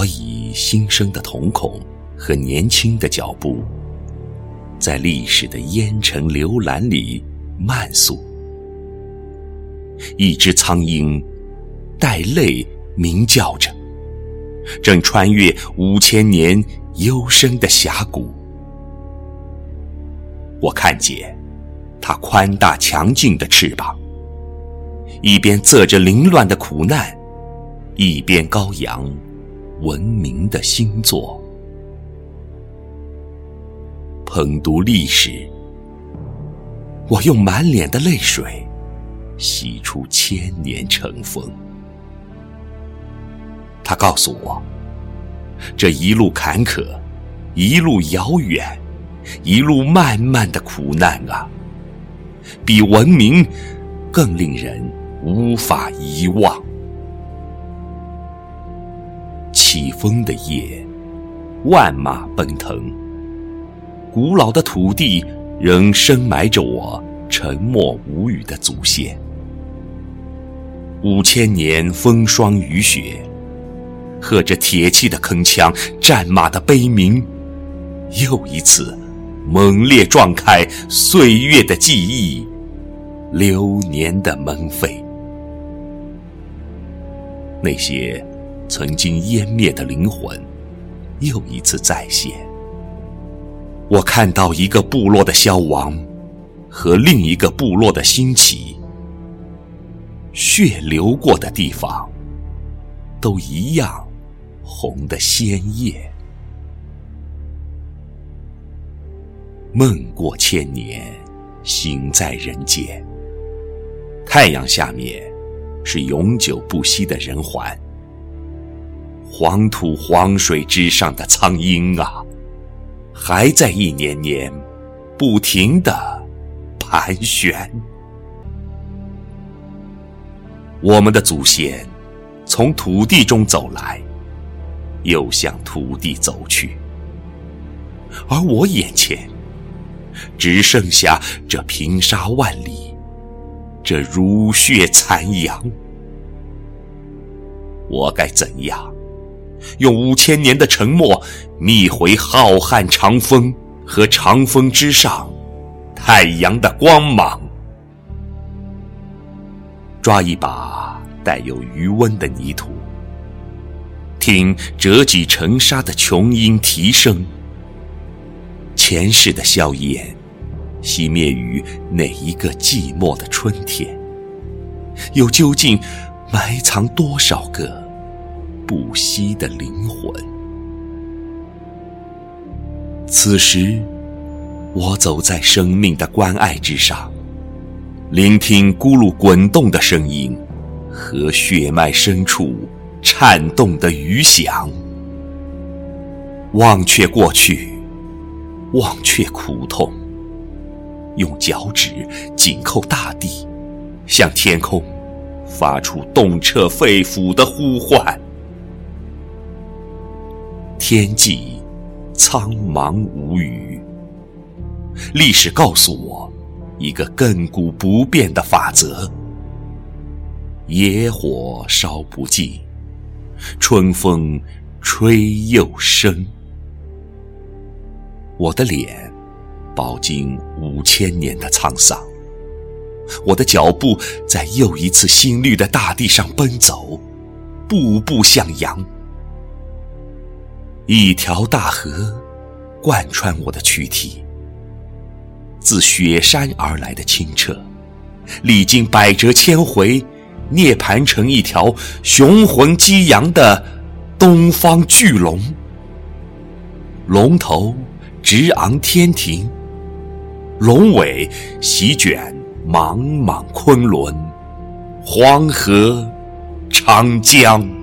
我以新生的瞳孔和年轻的脚步，在历史的烟尘流岚里慢速。一只苍鹰带泪鸣叫着，正穿越五千年幽深的峡谷。我看见它宽大强劲的翅膀，一边眦着凌乱的苦难，一边高扬。文明的星座，捧读历史，我用满脸的泪水洗出千年尘封。他告诉我，这一路坎坷，一路遥远，一路漫漫的苦难啊，比文明更令人无法遗忘。起风的夜，万马奔腾。古老的土地仍深埋着我沉默无语的祖先。五千年风霜雨雪，和着铁器的铿锵，战马的悲鸣，又一次猛烈撞开岁月的记忆，流年的门扉。那些。曾经湮灭的灵魂，又一次再现。我看到一个部落的消亡，和另一个部落的兴起。血流过的地方，都一样红的鲜艳。梦过千年，醒在人间。太阳下面，是永久不息的人寰。黄土黄水之上的苍鹰啊，还在一年年不停的盘旋。我们的祖先从土地中走来，又向土地走去，而我眼前只剩下这平沙万里，这如血残阳。我该怎样？用五千年的沉默，觅回浩瀚长风和长风之上太阳的光芒。抓一把带有余温的泥土，听折戟沉沙的琼音啼声。前世的硝烟，熄灭于哪一个寂寞的春天？又究竟埋藏多少个？不息的灵魂。此时，我走在生命的关爱之上，聆听咕噜滚动的声音和血脉深处颤动的余响，忘却过去，忘却苦痛，用脚趾紧扣大地，向天空发出动彻肺腑的呼唤。天际苍茫无语，历史告诉我一个亘古不变的法则：野火烧不尽，春风吹又生。我的脸饱经五千年的沧桑，我的脚步在又一次新绿的大地上奔走，步步向阳。一条大河贯穿我的躯体，自雪山而来的清澈，历经百折千回，涅槃成一条雄浑激扬的东方巨龙。龙头直昂天庭，龙尾席卷茫茫昆仑，黄河、长江。